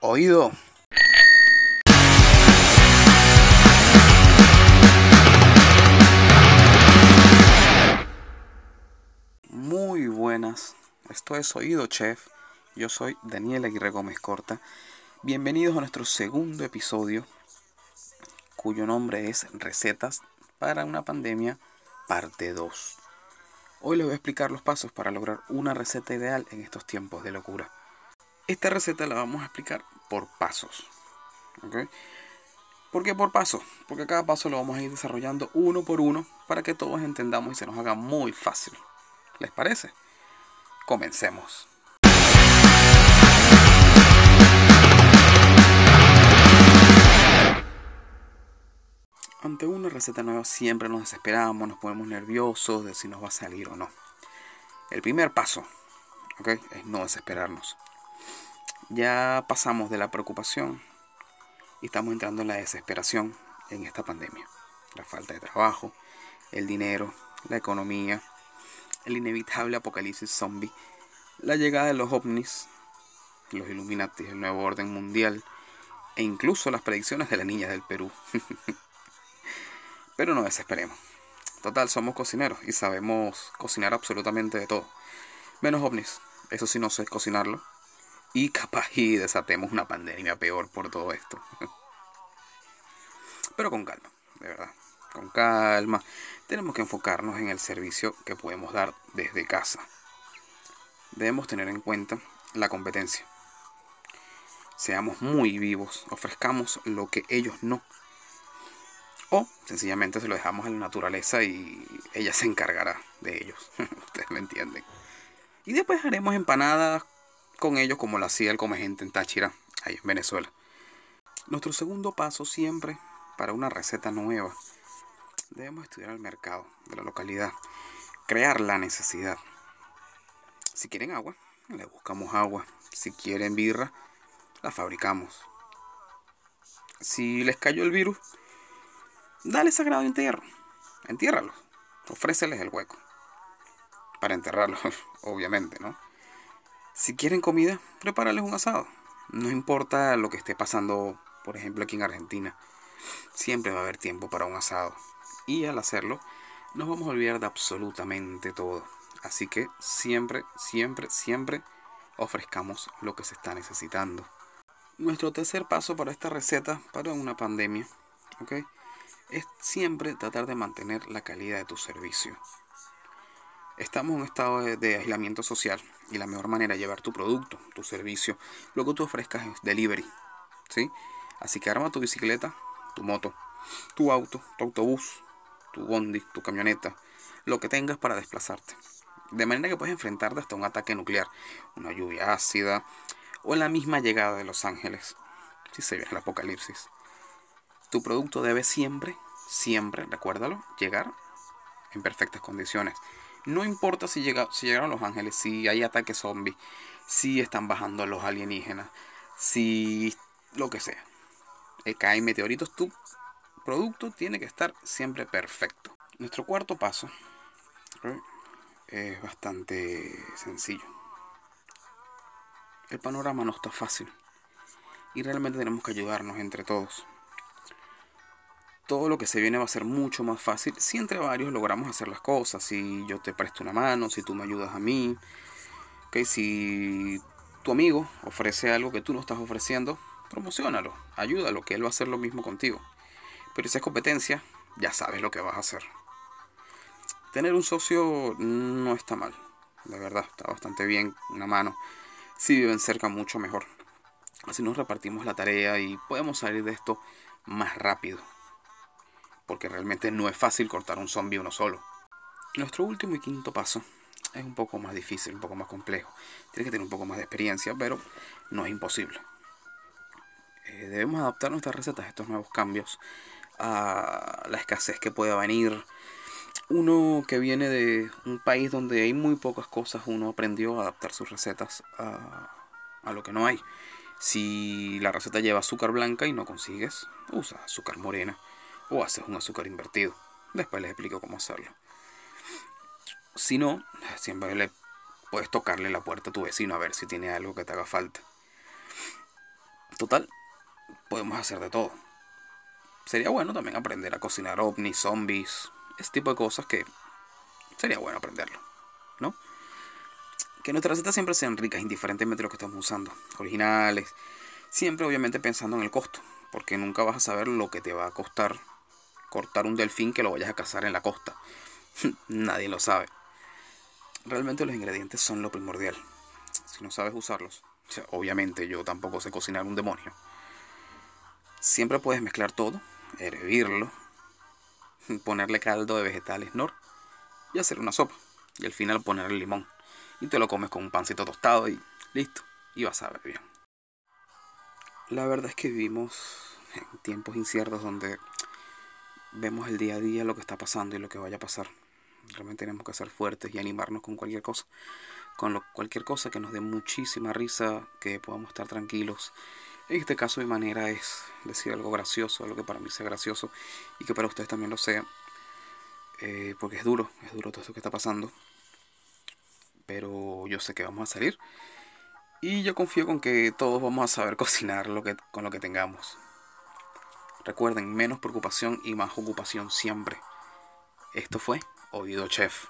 Oído. Muy buenas. Esto es Oído Chef. Yo soy Daniel Aguirre Gómez Corta. Bienvenidos a nuestro segundo episodio, cuyo nombre es Recetas para una pandemia, parte 2. Hoy les voy a explicar los pasos para lograr una receta ideal en estos tiempos de locura. Esta receta la vamos a explicar por pasos. ¿ok? ¿Por qué por pasos? Porque cada paso lo vamos a ir desarrollando uno por uno para que todos entendamos y se nos haga muy fácil. ¿Les parece? Comencemos. Ante una receta nueva siempre nos desesperamos, nos ponemos nerviosos de si nos va a salir o no. El primer paso ¿ok? es no desesperarnos. Ya pasamos de la preocupación y estamos entrando en la desesperación en esta pandemia. La falta de trabajo, el dinero, la economía, el inevitable apocalipsis zombie, la llegada de los ovnis, los Illuminati, el nuevo orden mundial e incluso las predicciones de la niña del Perú. Pero no desesperemos. Total, somos cocineros y sabemos cocinar absolutamente de todo. Menos ovnis. Eso sí no sé cocinarlo. Y capaz y desatemos una pandemia peor por todo esto. Pero con calma, de verdad. Con calma. Tenemos que enfocarnos en el servicio que podemos dar desde casa. Debemos tener en cuenta la competencia. Seamos muy vivos. Ofrezcamos lo que ellos no o sencillamente se lo dejamos a la naturaleza y ella se encargará de ellos. Ustedes me entienden. Y después haremos empanadas con ellos como lo hacía el come gente en Táchira, ahí en Venezuela. Nuestro segundo paso siempre para una receta nueva. Debemos estudiar el mercado de la localidad, crear la necesidad. Si quieren agua, le buscamos agua. Si quieren birra, la fabricamos. Si les cayó el virus, dale sagrado entierro. Entiérralo. Ofréceles el hueco. Para enterrarlo, obviamente, ¿no? Si quieren comida, prepárales un asado. No importa lo que esté pasando, por ejemplo, aquí en Argentina. Siempre va a haber tiempo para un asado. Y al hacerlo, nos vamos a olvidar de absolutamente todo. Así que siempre, siempre, siempre ofrezcamos lo que se está necesitando. Nuestro tercer paso para esta receta, para una pandemia, ¿ok? es siempre tratar de mantener la calidad de tu servicio. Estamos en un estado de, aislamiento social y la mejor manera de llevar tu producto, tu servicio, lo que tú ofrezcas es delivery. ¿sí? Así que arma tu bicicleta, tu moto, tu auto, tu autobús, tu bondi, tu camioneta, lo que tengas para desplazarte. De manera que puedes enfrentarte hasta un ataque nuclear, una lluvia ácida o la misma llegada de Los Ángeles, si se viene el apocalipsis. Tu producto debe siempre, siempre, recuérdalo, llegar en perfectas condiciones. No importa si, llega, si llegaron los ángeles, si hay ataques zombies, si están bajando los alienígenas, si lo que sea. Eh, caen meteoritos, tu producto tiene que estar siempre perfecto. Nuestro cuarto paso es bastante sencillo. El panorama no está fácil y realmente tenemos que ayudarnos entre todos todo lo que se viene va a ser mucho más fácil si entre varios logramos hacer las cosas. Si yo te presto una mano, si tú me ayudas a mí. Okay, si tu amigo ofrece algo que tú no estás ofreciendo, promocionalo, ayúdalo, que él va a hacer lo mismo contigo. Pero si es competencia, ya sabes lo que vas a hacer. Tener un socio no está mal, de verdad, está bastante bien, una mano. Si viven cerca, mucho mejor. Así nos repartimos la tarea y podemos salir de esto más rápido porque realmente no es fácil cortar un zombie uno solo. Nuestro último y quinto paso es un poco más difícil, un poco más complejo. Tienes que tener un poco más de experiencia, pero no es imposible. Eh, debemos adaptar nuestras recetas a estos nuevos cambios, a la escasez que pueda venir. Uno que viene de un país donde hay muy pocas cosas, uno aprendió a adaptar sus recetas a, a lo que no hay. Si la receta lleva azúcar blanca y no consigues, usa azúcar morena o haces un azúcar invertido. Después les explico cómo hacerlo. Si no, siempre le puedes tocarle la puerta a tu vecino a ver si tiene algo que te haga falta. Total, podemos hacer de todo. Sería bueno también aprender a cocinar ovnis, zombies, ese tipo de cosas que sería bueno aprenderlo, ¿no? Que nuestras recetas siempre sean ricas, indiferentemente de lo que estamos usando, originales, siempre obviamente pensando en el costo, porque nunca vas a saber lo que te va a costar cortar un delfín que lo vayas a cazar en la costa. Nadie lo sabe. Realmente los ingredientes son lo primordial. Si no sabes usarlos, obviamente yo tampoco sé cocinar un demonio. Siempre puedes mezclar todo, hervirlo, ponerle caldo de vegetales nor y hacer una sopa. Y al final ponerle limón. Y te lo comes con un pancito tostado y listo. Y vas a ver bien. La verdad es que vivimos en tiempos inciertos donde vemos el día a día lo que está pasando y lo que vaya a pasar. Realmente tenemos que ser fuertes y animarnos con cualquier cosa. Con cualquier cosa que nos dé muchísima risa, que podamos estar tranquilos. En este caso mi manera es decir algo gracioso, algo que para mí sea gracioso y que para ustedes también lo sea. Eh, porque es duro, es duro todo esto que está pasando. Pero yo sé que vamos a salir. Y yo confío con que todos vamos a saber cocinar lo que, con lo que tengamos. Recuerden, menos preocupación y más ocupación siempre. Esto fue Oído Chef.